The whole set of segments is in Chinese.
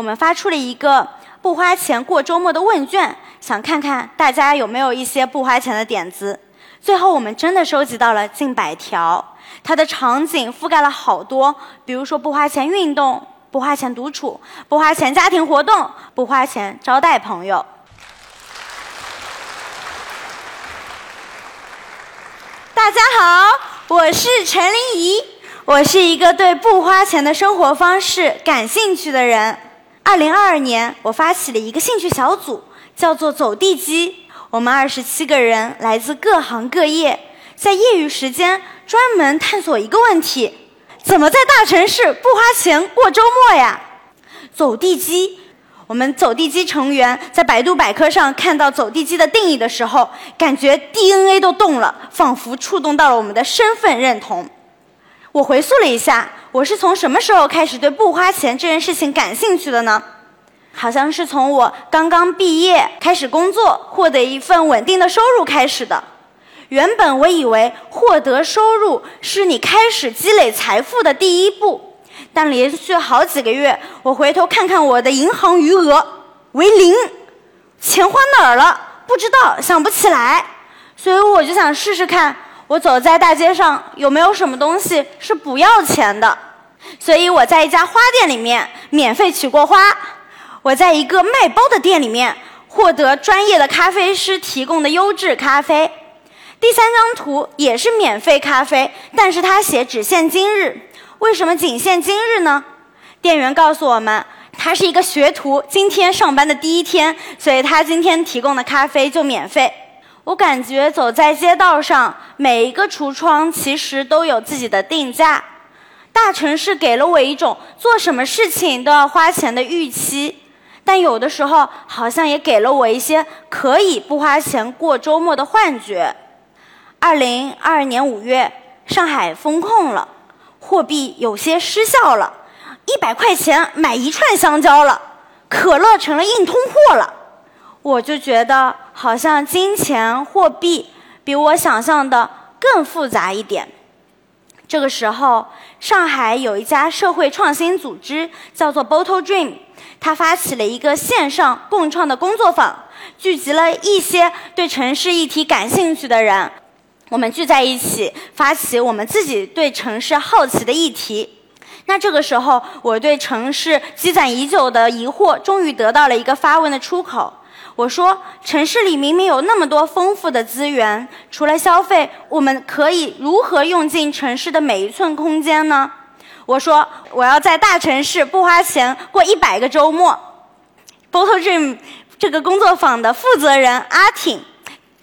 我们发出了一个不花钱过周末的问卷，想看看大家有没有一些不花钱的点子。最后，我们真的收集到了近百条，它的场景覆盖了好多，比如说不花钱运动、不花钱独处、不花钱家庭活动、不花钱招待朋友。大家好，我是陈琳怡，我是一个对不花钱的生活方式感兴趣的人。二零二二年，我发起了一个兴趣小组，叫做“走地鸡”。我们二十七个人来自各行各业，在业余时间专门探索一个问题：怎么在大城市不花钱过周末呀？走地鸡。我们走地鸡成员在百度百科上看到走地鸡的定义的时候，感觉 DNA 都动了，仿佛触动到了我们的身份认同。我回溯了一下，我是从什么时候开始对不花钱这件事情感兴趣的呢？好像是从我刚刚毕业开始工作，获得一份稳定的收入开始的。原本我以为获得收入是你开始积累财富的第一步。但连续好几个月，我回头看看我的银行余额为零，钱花哪儿了？不知道，想不起来。所以我就想试试看，我走在大街上有没有什么东西是不要钱的。所以我在一家花店里面免费取过花，我在一个卖包的店里面获得专业的咖啡师提供的优质咖啡。第三张图也是免费咖啡，但是他写只限今日。为什么仅限今日呢？店员告诉我们，他是一个学徒，今天上班的第一天，所以他今天提供的咖啡就免费。我感觉走在街道上，每一个橱窗其实都有自己的定价。大城市给了我一种做什么事情都要花钱的预期，但有的时候好像也给了我一些可以不花钱过周末的幻觉。二零二二年五月，上海封控了。货币有些失效了，一百块钱买一串香蕉了，可乐成了硬通货了。我就觉得好像金钱货币比我想象的更复杂一点。这个时候，上海有一家社会创新组织叫做 Bottle Dream，它发起了一个线上共创的工作坊，聚集了一些对城市议题感兴趣的人。我们聚在一起，发起我们自己对城市好奇的议题。那这个时候，我对城市积攒已久的疑惑，终于得到了一个发问的出口。我说：城市里明明有那么多丰富的资源，除了消费，我们可以如何用尽城市的每一寸空间呢？我说：我要在大城市不花钱过一百个周末。Bottle Dream 这个工作坊的负责人阿挺。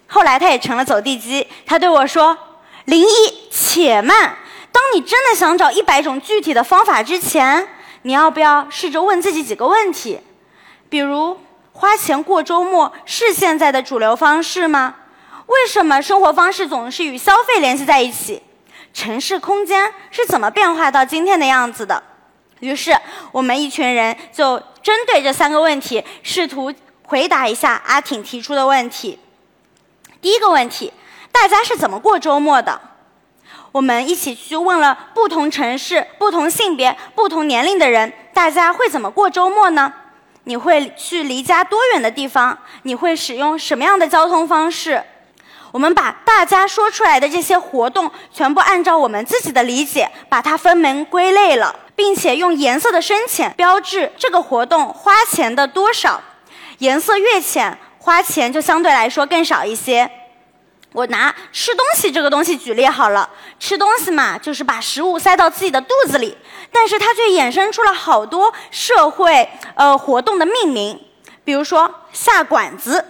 后来他也成了走地鸡。他对我说：“林一，且慢。当你真的想找一百种具体的方法之前，你要不要试着问自己几个问题？比如，花钱过周末是现在的主流方式吗？为什么生活方式总是与消费联系在一起？城市空间是怎么变化到今天的样子的？”于是，我们一群人就针对这三个问题，试图回答一下阿挺提出的问题。第一个问题，大家是怎么过周末的？我们一起去问了不同城市、不同性别、不同年龄的人，大家会怎么过周末呢？你会去离家多远的地方？你会使用什么样的交通方式？我们把大家说出来的这些活动，全部按照我们自己的理解，把它分门归类了，并且用颜色的深浅标志这个活动花钱的多少。颜色越浅。花钱就相对来说更少一些。我拿吃东西这个东西举例好了，吃东西嘛，就是把食物塞到自己的肚子里，但是它却衍生出了好多社会呃活动的命名，比如说下馆子。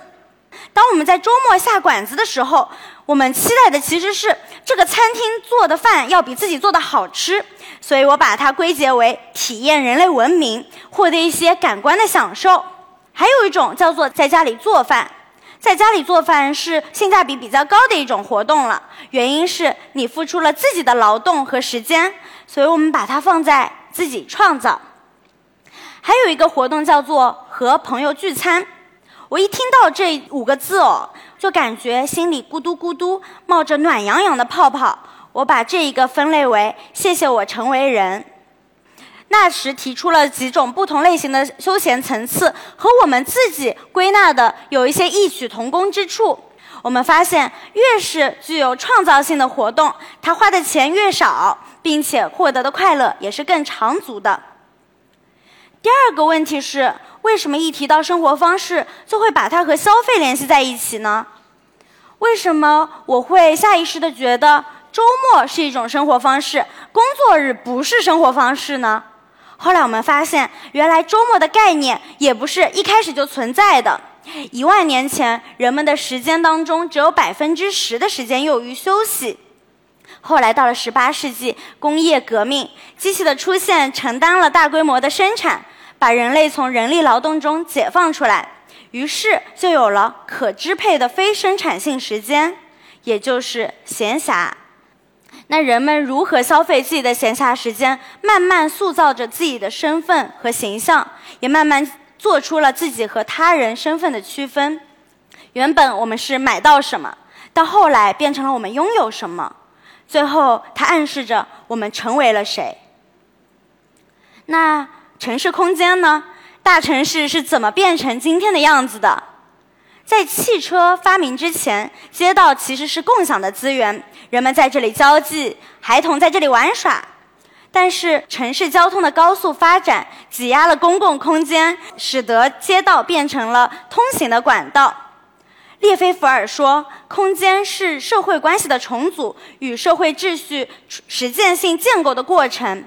当我们在周末下馆子的时候，我们期待的其实是这个餐厅做的饭要比自己做的好吃，所以我把它归结为体验人类文明，获得一些感官的享受。还有一种叫做在家里做饭，在家里做饭是性价比比较高的一种活动了。原因是你付出了自己的劳动和时间，所以我们把它放在自己创造。还有一个活动叫做和朋友聚餐，我一听到这五个字哦，就感觉心里咕嘟咕嘟冒着暖洋洋的泡泡。我把这一个分类为谢谢我成为人。那时提出了几种不同类型的休闲层次，和我们自己归纳的有一些异曲同工之处。我们发现，越是具有创造性的活动，它花的钱越少，并且获得的快乐也是更长足的。第二个问题是，为什么一提到生活方式，就会把它和消费联系在一起呢？为什么我会下意识的觉得周末是一种生活方式，工作日不是生活方式呢？后来我们发现，原来周末的概念也不是一开始就存在的。一万年前，人们的时间当中只有百分之十的时间用于休息。后来到了十八世纪，工业革命，机器的出现承担了大规模的生产，把人类从人力劳动中解放出来。于是就有了可支配的非生产性时间，也就是闲暇。那人们如何消费自己的闲暇时间，慢慢塑造着自己的身份和形象，也慢慢做出了自己和他人身份的区分。原本我们是买到什么，到后来变成了我们拥有什么，最后它暗示着我们成为了谁。那城市空间呢？大城市是怎么变成今天的样子的？在汽车发明之前，街道其实是共享的资源，人们在这里交际，孩童在这里玩耍。但是城市交通的高速发展挤压了公共空间，使得街道变成了通行的管道。列菲伏尔说：“空间是社会关系的重组与社会秩序实践性建构的过程。”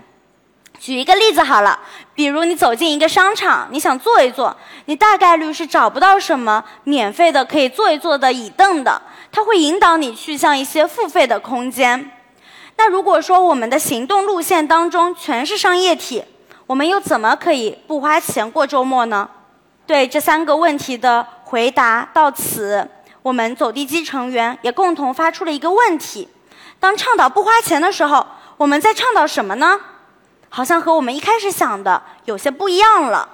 举一个例子好了，比如你走进一个商场，你想坐一坐，你大概率是找不到什么免费的可以坐一坐的椅凳的，它会引导你去向一些付费的空间。那如果说我们的行动路线当中全是商业体，我们又怎么可以不花钱过周末呢？对这三个问题的回答到此，我们走地鸡成员也共同发出了一个问题：当倡导不花钱的时候，我们在倡导什么呢？好像和我们一开始想的有些不一样了。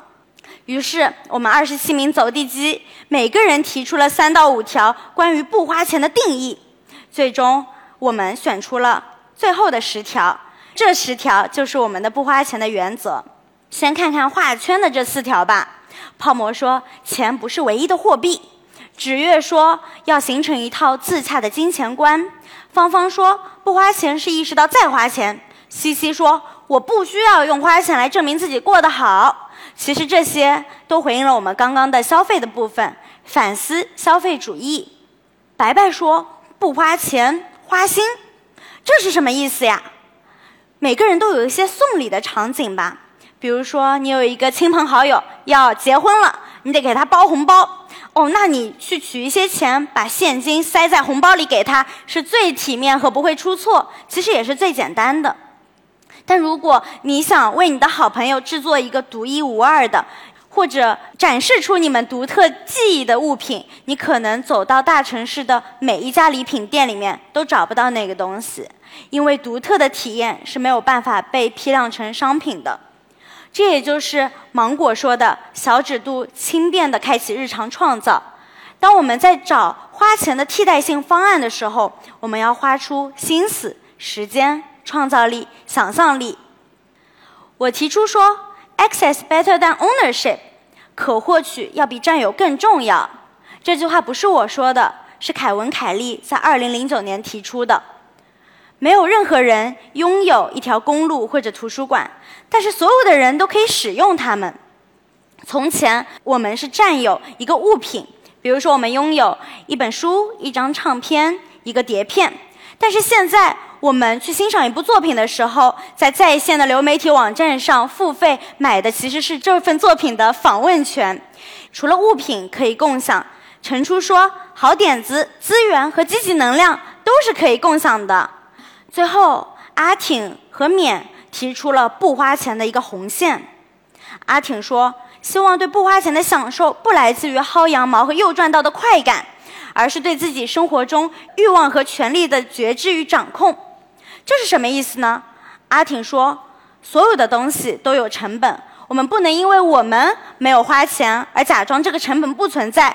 于是，我们二十七名走地鸡，每个人提出了三到五条关于不花钱的定义。最终，我们选出了最后的十条。这十条就是我们的不花钱的原则。先看看画圈的这四条吧。泡沫说，钱不是唯一的货币。纸月说，要形成一套自洽的金钱观。芳芳说，不花钱是意识到再花钱。西西说。我不需要用花钱来证明自己过得好。其实这些都回应了我们刚刚的消费的部分，反思消费主义。白白说不花钱花心，这是什么意思呀？每个人都有一些送礼的场景吧，比如说你有一个亲朋好友要结婚了，你得给他包红包。哦，那你去取一些钱，把现金塞在红包里给他，是最体面和不会出错，其实也是最简单的。但如果你想为你的好朋友制作一个独一无二的，或者展示出你们独特记忆的物品，你可能走到大城市的每一家礼品店里面都找不到那个东西，因为独特的体验是没有办法被批量成商品的。这也就是芒果说的小指度轻便的开启日常创造。当我们在找花钱的替代性方案的时候，我们要花出心思、时间。创造力、想象力。我提出说，access better than ownership，可获取要比占有更重要。这句话不是我说的，是凯文·凯利在2009年提出的。没有任何人拥有一条公路或者图书馆，但是所有的人都可以使用它们。从前，我们是占有一个物品，比如说我们拥有一本书、一张唱片、一个碟片，但是现在。我们去欣赏一部作品的时候，在在线的流媒体网站上付费买的其实是这份作品的访问权。除了物品可以共享，陈初说，好点子、资源和积极能量都是可以共享的。最后，阿挺和冕提出了不花钱的一个红线。阿挺说，希望对不花钱的享受不来自于薅羊毛和又赚到的快感，而是对自己生活中欲望和权利的觉知与掌控。这是什么意思呢？阿挺说，所有的东西都有成本，我们不能因为我们没有花钱而假装这个成本不存在。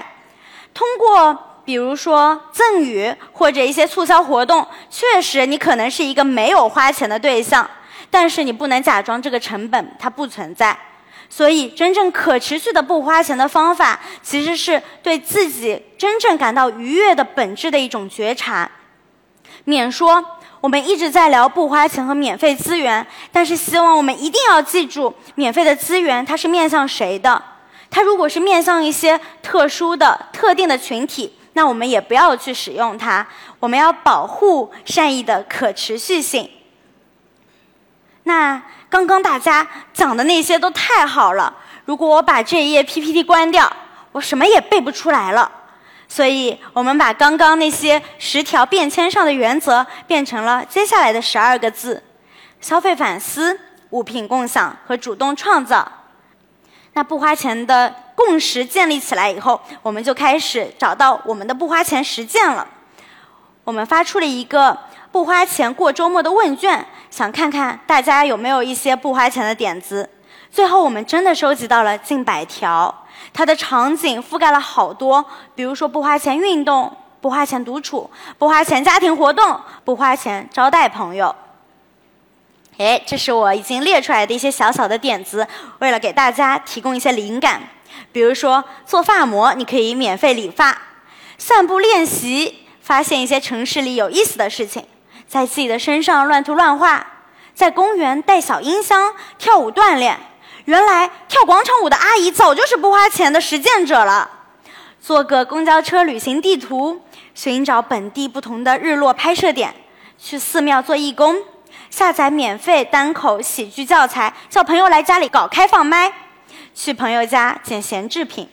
通过比如说赠与或者一些促销活动，确实你可能是一个没有花钱的对象，但是你不能假装这个成本它不存在。所以，真正可持续的不花钱的方法，其实是对自己真正感到愉悦的本质的一种觉察。免说我们一直在聊不花钱和免费资源，但是希望我们一定要记住，免费的资源它是面向谁的？它如果是面向一些特殊的、特定的群体，那我们也不要去使用它。我们要保护善意的可持续性。那。刚刚大家讲的那些都太好了，如果我把这一页 PPT 关掉，我什么也背不出来了。所以，我们把刚刚那些十条便签上的原则变成了接下来的十二个字：消费反思、物品共享和主动创造。那不花钱的共识建立起来以后，我们就开始找到我们的不花钱实践了。我们发出了一个。不花钱过周末的问卷，想看看大家有没有一些不花钱的点子。最后，我们真的收集到了近百条，它的场景覆盖了好多，比如说不花钱运动、不花钱独处、不花钱家庭活动、不花钱招待朋友。哎，这是我已经列出来的一些小小的点子，为了给大家提供一些灵感。比如说，做发膜你可以免费理发；散步练习，发现一些城市里有意思的事情。在自己的身上乱涂乱画，在公园带小音箱跳舞锻炼。原来跳广场舞的阿姨早就是不花钱的实践者了。做个公交车旅行地图，寻找本地不同的日落拍摄点。去寺庙做义工，下载免费单口喜剧教材，叫朋友来家里搞开放麦。去朋友家捡闲置品。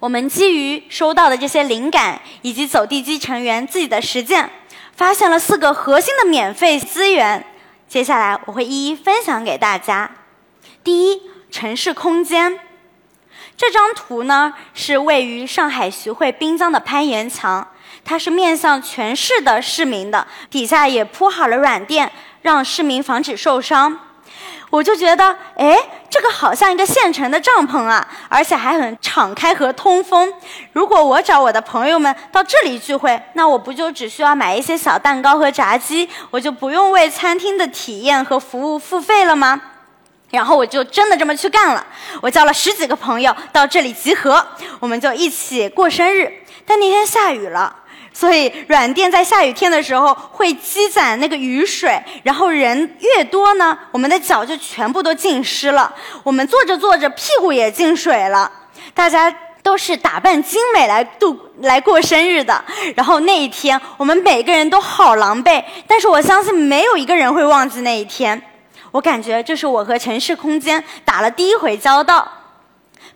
我们基于收到的这些灵感，以及走地鸡成员自己的实践。发现了四个核心的免费资源，接下来我会一一分享给大家。第一，城市空间。这张图呢是位于上海徐汇滨江的攀岩墙，它是面向全市的市民的，底下也铺好了软垫，让市民防止受伤。我就觉得，哎，这个好像一个现成的帐篷啊，而且还很敞开和通风。如果我找我的朋友们到这里聚会，那我不就只需要买一些小蛋糕和炸鸡，我就不用为餐厅的体验和服务付费了吗？然后我就真的这么去干了。我叫了十几个朋友到这里集合，我们就一起过生日。但那天下雨了。所以软垫在下雨天的时候会积攒那个雨水，然后人越多呢，我们的脚就全部都浸湿了。我们坐着坐着屁股也进水了。大家都是打扮精美来度来过生日的，然后那一天我们每个人都好狼狈，但是我相信没有一个人会忘记那一天。我感觉这是我和城市空间打了第一回交道。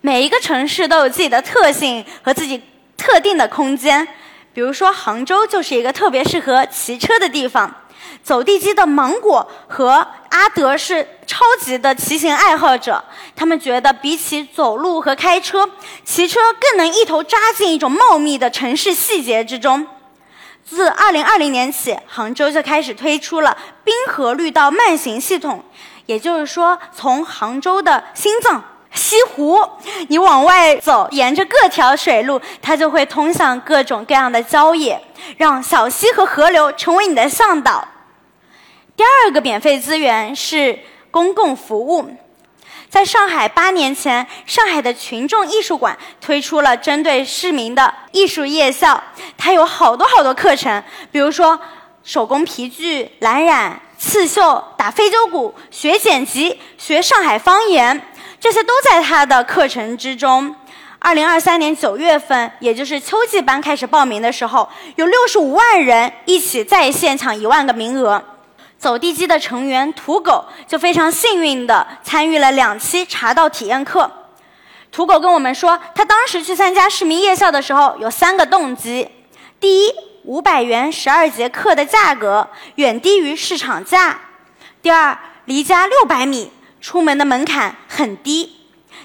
每一个城市都有自己的特性和自己特定的空间。比如说，杭州就是一个特别适合骑车的地方。走地鸡的芒果和阿德是超级的骑行爱好者，他们觉得比起走路和开车，骑车更能一头扎进一种茂密的城市细节之中。自2020年起，杭州就开始推出了滨河绿道慢行系统，也就是说，从杭州的心脏。西湖，你往外走，沿着各条水路，它就会通向各种各样的郊野，让小溪和河流成为你的向导。第二个免费资源是公共服务。在上海八年前，上海的群众艺术馆推出了针对市民的艺术夜校，它有好多好多课程，比如说手工皮具、蓝染、刺绣、打非洲鼓、学剪辑、学上海方言。这些都在他的课程之中。二零二三年九月份，也就是秋季班开始报名的时候，有六十五万人一起在线抢一万个名额。走地鸡的成员土狗就非常幸运的参与了两期茶道体验课。土狗跟我们说，他当时去参加市民夜校的时候有三个动机：第一，五百元十二节课的价格远低于市场价；第二，离家六百米。出门的门槛很低。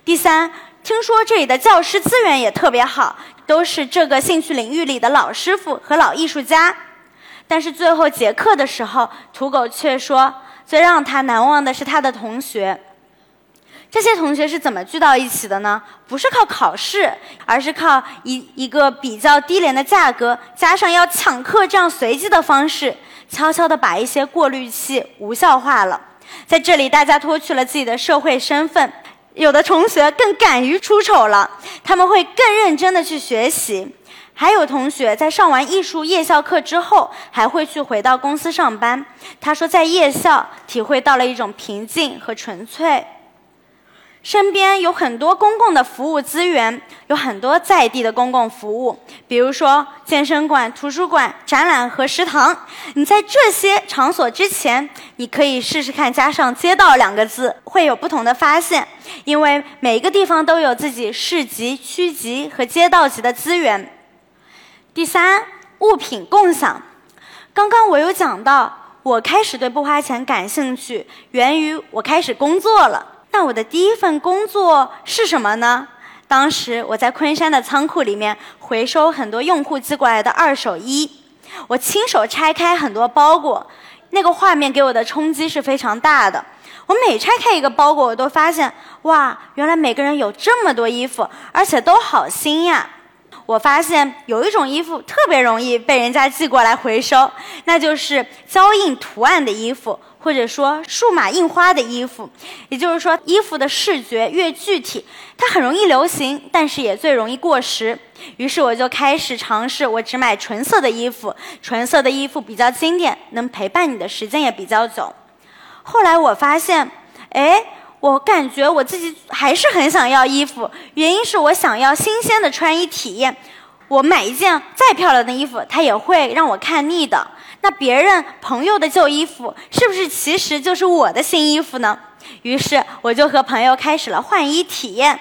第三，听说这里的教师资源也特别好，都是这个兴趣领域里的老师傅和老艺术家。但是最后结课的时候，土狗却说，最让他难忘的是他的同学。这些同学是怎么聚到一起的呢？不是靠考试，而是靠一一个比较低廉的价格，加上要抢课这样随机的方式，悄悄地把一些过滤器无效化了。在这里，大家脱去了自己的社会身份，有的同学更敢于出丑了，他们会更认真的去学习。还有同学在上完艺术夜校课之后，还会去回到公司上班。他说，在夜校体会到了一种平静和纯粹。身边有很多公共的服务资源，有很多在地的公共服务，比如说健身馆、图书馆、展览和食堂。你在这些场所之前，你可以试试看加上“街道”两个字，会有不同的发现。因为每一个地方都有自己市级、区级和街道级的资源。第三，物品共享。刚刚我有讲到，我开始对不花钱感兴趣，源于我开始工作了。那我的第一份工作是什么呢？当时我在昆山的仓库里面回收很多用户寄过来的二手衣，我亲手拆开很多包裹，那个画面给我的冲击是非常大的。我每拆开一个包裹，我都发现，哇，原来每个人有这么多衣服，而且都好新呀。我发现有一种衣服特别容易被人家寄过来回收，那就是胶印图案的衣服，或者说数码印花的衣服。也就是说，衣服的视觉越具体，它很容易流行，但是也最容易过时。于是我就开始尝试，我只买纯色的衣服，纯色的衣服比较经典，能陪伴你的时间也比较久。后来我发现，哎。我感觉我自己还是很想要衣服，原因是我想要新鲜的穿衣体验。我买一件再漂亮的衣服，它也会让我看腻的。那别人朋友的旧衣服，是不是其实就是我的新衣服呢？于是我就和朋友开始了换衣体验。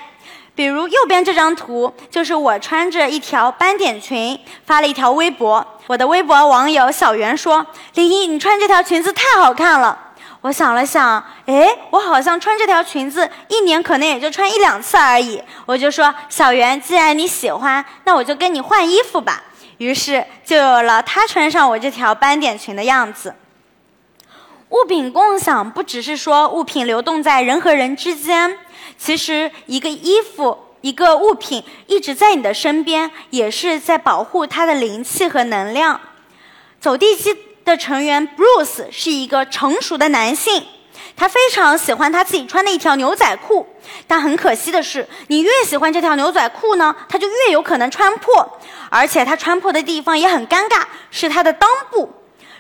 比如右边这张图，就是我穿着一条斑点裙发了一条微博。我的微博网友小袁说：“林一，你穿这条裙子太好看了。”我想了想，哎，我好像穿这条裙子一年可能也就穿一两次而已。我就说，小袁，既然你喜欢，那我就跟你换衣服吧。于是就有了他穿上我这条斑点裙的样子。物品共享不只是说物品流动在人和人之间，其实一个衣服、一个物品一直在你的身边，也是在保护它的灵气和能量。走地鸡。的成员 Bruce 是一个成熟的男性，他非常喜欢他自己穿的一条牛仔裤，但很可惜的是，你越喜欢这条牛仔裤呢，他就越有可能穿破，而且他穿破的地方也很尴尬，是他的裆部。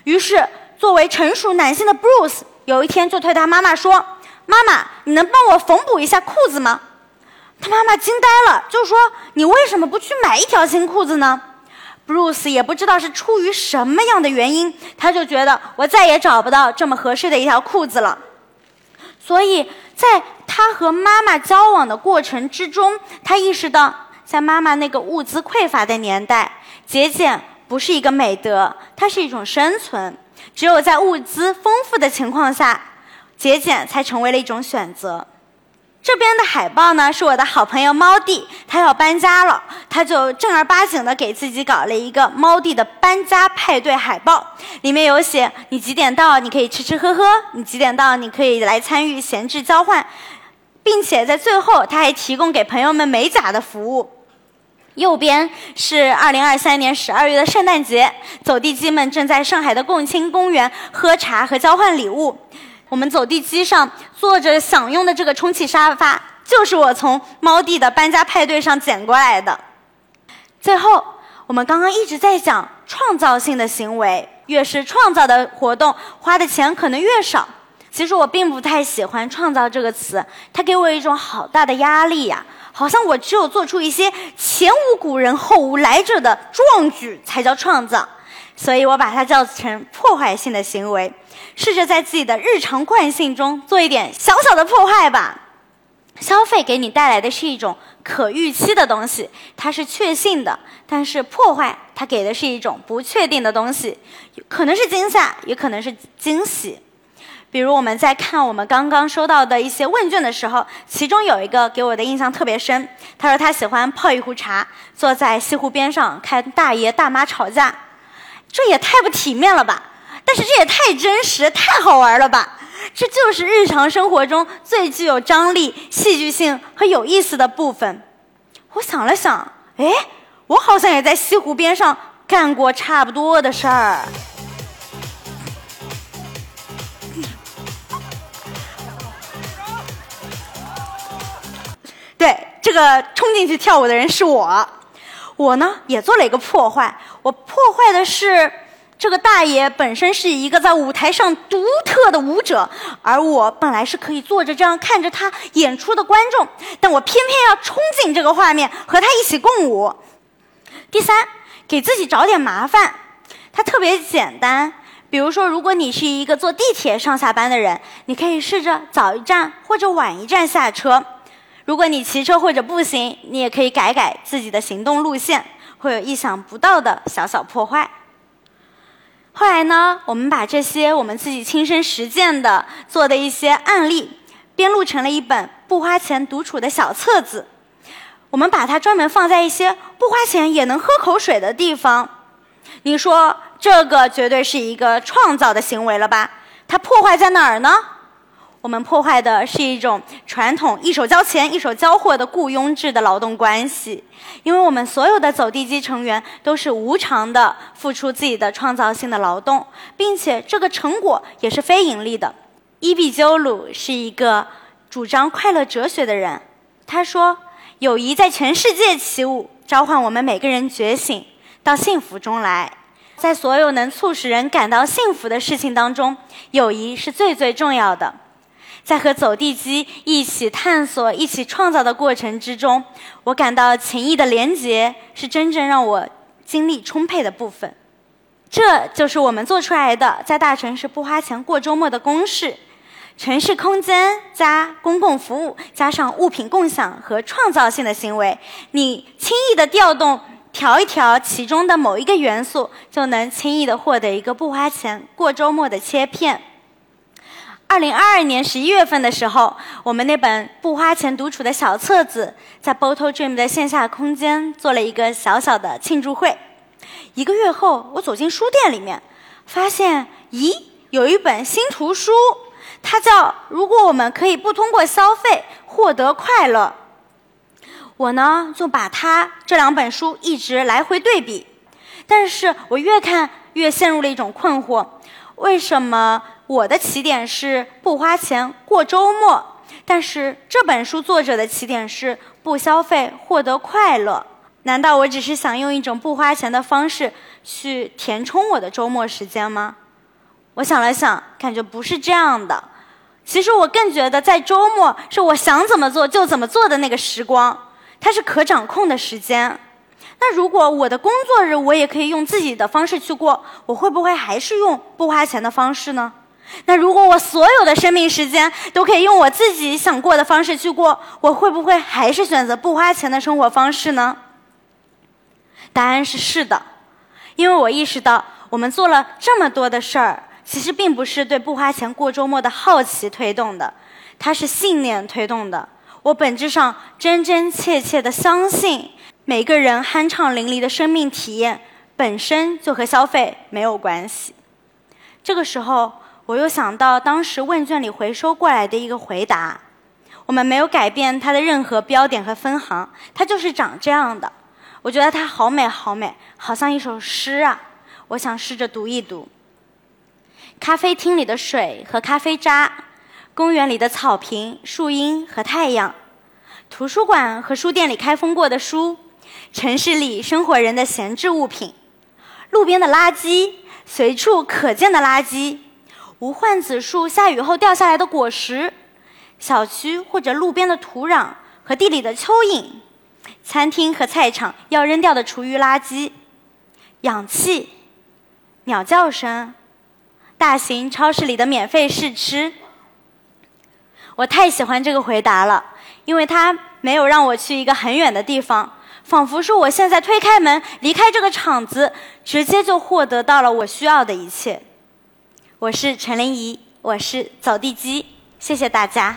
于是，作为成熟男性的 Bruce 有一天就对他妈妈说：“妈妈，你能帮我缝补一下裤子吗？”他妈妈惊呆了，就说：“你为什么不去买一条新裤子呢？” Bruce 也不知道是出于什么样的原因，他就觉得我再也找不到这么合适的一条裤子了。所以在他和妈妈交往的过程之中，他意识到，在妈妈那个物资匮乏的年代，节俭不是一个美德，它是一种生存。只有在物资丰富的情况下，节俭才成为了一种选择。这边的海报呢，是我的好朋友猫弟，他要搬家了，他就正儿八经的给自己搞了一个猫弟的搬家派对海报，里面有写你几点到，你可以吃吃喝喝；你几点到，你可以来参与闲置交换，并且在最后他还提供给朋友们美甲的服务。右边是二零二三年十二月的圣诞节，走地鸡们正在上海的共青公园喝茶和交换礼物。我们走地机上坐着享用的这个充气沙发，就是我从猫弟的搬家派对上捡过来的。最后，我们刚刚一直在讲创造性的行为，越是创造的活动，花的钱可能越少。其实我并不太喜欢“创造”这个词，它给我一种好大的压力呀，好像我只有做出一些前无古人后无来者的壮举，才叫创造。所以我把它叫成破坏性的行为，试着在自己的日常惯性中做一点小小的破坏吧。消费给你带来的是一种可预期的东西，它是确信的；但是破坏它给的是一种不确定的东西，可能是惊吓，也可能是惊喜。比如我们在看我们刚刚收到的一些问卷的时候，其中有一个给我的印象特别深。他说他喜欢泡一壶茶，坐在西湖边上看大爷大妈吵架。这也太不体面了吧。但是这也太真实太好玩了吧。这就是日常生活中最具有张力戏剧性和有意思的部分。我想了想哎我好像也在西湖边上干过差不多的事儿。对这个冲进去跳舞的人是我。我呢也做了一个破坏，我破坏的是这个大爷本身是一个在舞台上独特的舞者，而我本来是可以坐着这样看着他演出的观众，但我偏偏要冲进这个画面和他一起共舞。第三，给自己找点麻烦，它特别简单。比如说，如果你是一个坐地铁上下班的人，你可以试着早一站或者晚一站下车。如果你骑车或者步行，你也可以改改自己的行动路线，会有意想不到的小小破坏。后来呢，我们把这些我们自己亲身实践的做的一些案例，编录成了一本不花钱独处的小册子。我们把它专门放在一些不花钱也能喝口水的地方。你说？这个绝对是一个创造的行为了吧？它破坏在哪儿呢？我们破坏的是一种传统一手交钱一手交货的雇佣制的劳动关系，因为我们所有的走地鸡成员都是无偿的付出自己的创造性的劳动，并且这个成果也是非盈利的。伊比鸠鲁是一个主张快乐哲学的人，他说：“友谊在全世界起舞，召唤我们每个人觉醒到幸福中来。”在所有能促使人感到幸福的事情当中，友谊是最最重要的。在和走地鸡一起探索、一起创造的过程之中，我感到情谊的连结是真正让我精力充沛的部分。这就是我们做出来的在大城市不花钱过周末的公式：城市空间加公共服务，加上物品共享和创造性的行为，你轻易的调动。调一调其中的某一个元素，就能轻易的获得一个不花钱过周末的切片。二零二二年十一月份的时候，我们那本不花钱独处的小册子在 Bottle Dream 的线下空间做了一个小小的庆祝会。一个月后，我走进书店里面，发现，咦，有一本新图书，它叫《如果我们可以不通过消费获得快乐》。我呢就把它这两本书一直来回对比，但是我越看越陷入了一种困惑：为什么我的起点是不花钱过周末，但是这本书作者的起点是不消费获得快乐？难道我只是想用一种不花钱的方式去填充我的周末时间吗？我想了想，感觉不是这样的。其实我更觉得，在周末是我想怎么做就怎么做的那个时光。它是可掌控的时间，那如果我的工作日我也可以用自己的方式去过，我会不会还是用不花钱的方式呢？那如果我所有的生命时间都可以用我自己想过的方式去过，我会不会还是选择不花钱的生活方式呢？答案是是的，因为我意识到我们做了这么多的事儿，其实并不是对不花钱过周末的好奇推动的，它是信念推动的。我本质上真真切切的相信，每个人酣畅淋漓的生命体验本身就和消费没有关系。这个时候，我又想到当时问卷里回收过来的一个回答：我们没有改变它的任何标点和分行，它就是长这样的。我觉得它好美，好美，好像一首诗啊！我想试着读一读。咖啡厅里的水和咖啡渣。公园里的草坪、树荫和太阳，图书馆和书店里开封过的书，城市里生活人的闲置物品，路边的垃圾，随处可见的垃圾，无患子树下雨后掉下来的果实，小区或者路边的土壤和地里的蚯蚓，餐厅和菜场要扔掉的厨余垃圾，氧气，鸟叫声，大型超市里的免费试吃。我太喜欢这个回答了，因为它没有让我去一个很远的地方，仿佛是我现在推开门离开这个场子，直接就获得到了我需要的一切。我是陈林怡，我是走地鸡，谢谢大家。